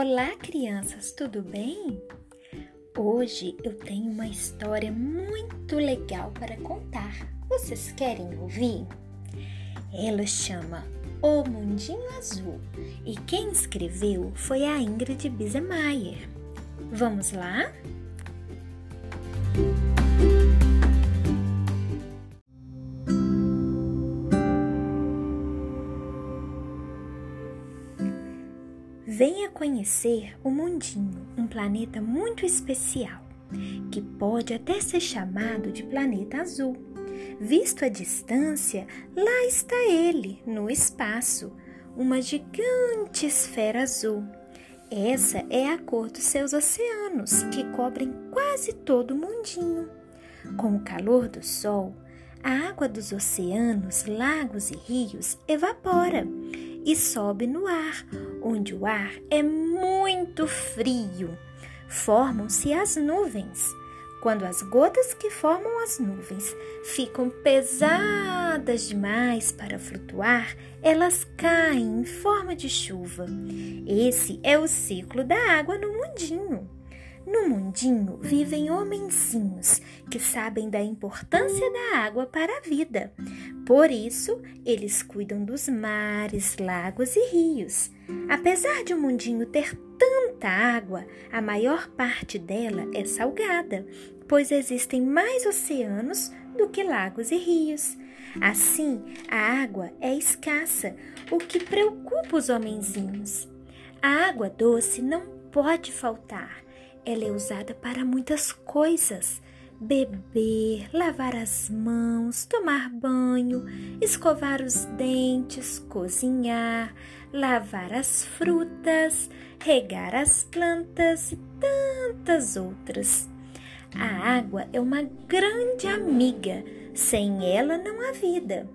Olá, crianças, tudo bem? Hoje eu tenho uma história muito legal para contar. Vocês querem ouvir? Ela chama O Mundinho Azul e quem escreveu foi a Ingrid Bisemeyer. Vamos lá? Venha conhecer o Mundinho, um planeta muito especial, que pode até ser chamado de planeta azul. Visto à distância, lá está ele, no espaço, uma gigante esfera azul. Essa é a cor dos seus oceanos, que cobrem quase todo o mundinho. Com o calor do sol, a água dos oceanos, lagos e rios evapora e sobe no ar, onde o ar é muito frio. Formam-se as nuvens. Quando as gotas que formam as nuvens ficam pesadas demais para flutuar, elas caem em forma de chuva. Esse é o ciclo da água no mundinho. No mundinho vivem homenzinhos que sabem da importância da água para a vida. Por isso, eles cuidam dos mares, lagos e rios. Apesar de o mundinho ter tanta água, a maior parte dela é salgada, pois existem mais oceanos do que lagos e rios. Assim, a água é escassa, o que preocupa os homenzinhos. A água doce não pode faltar ela é usada para muitas coisas: beber, lavar as mãos, tomar banho, escovar os dentes, cozinhar, lavar as frutas, regar as plantas e tantas outras. A água é uma grande amiga, sem ela não há vida.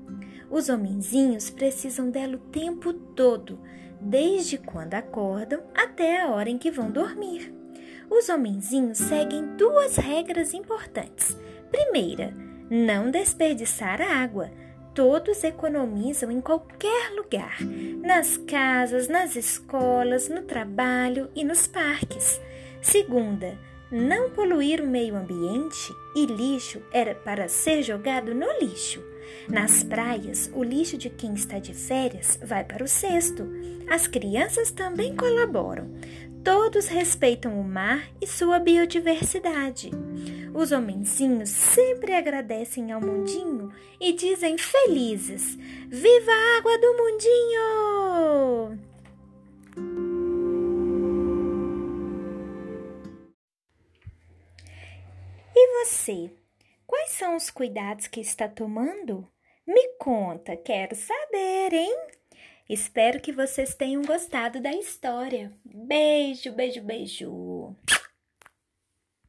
Os homenzinhos precisam dela o tempo todo, desde quando acordam até a hora em que vão dormir. Os homenzinhos seguem duas regras importantes. Primeira, não desperdiçar água. Todos economizam em qualquer lugar, nas casas, nas escolas, no trabalho e nos parques. Segunda, não poluir o meio ambiente e lixo era para ser jogado no lixo. Nas praias, o lixo de quem está de férias vai para o cesto. As crianças também colaboram. Todos respeitam o mar e sua biodiversidade. Os homenzinhos sempre agradecem ao mundinho e dizem felizes: Viva a água do mundinho! E você? Quais são os cuidados que está tomando? Me conta, quero saber, hein? Espero que vocês tenham gostado da história. Beijo, beijo, beijo.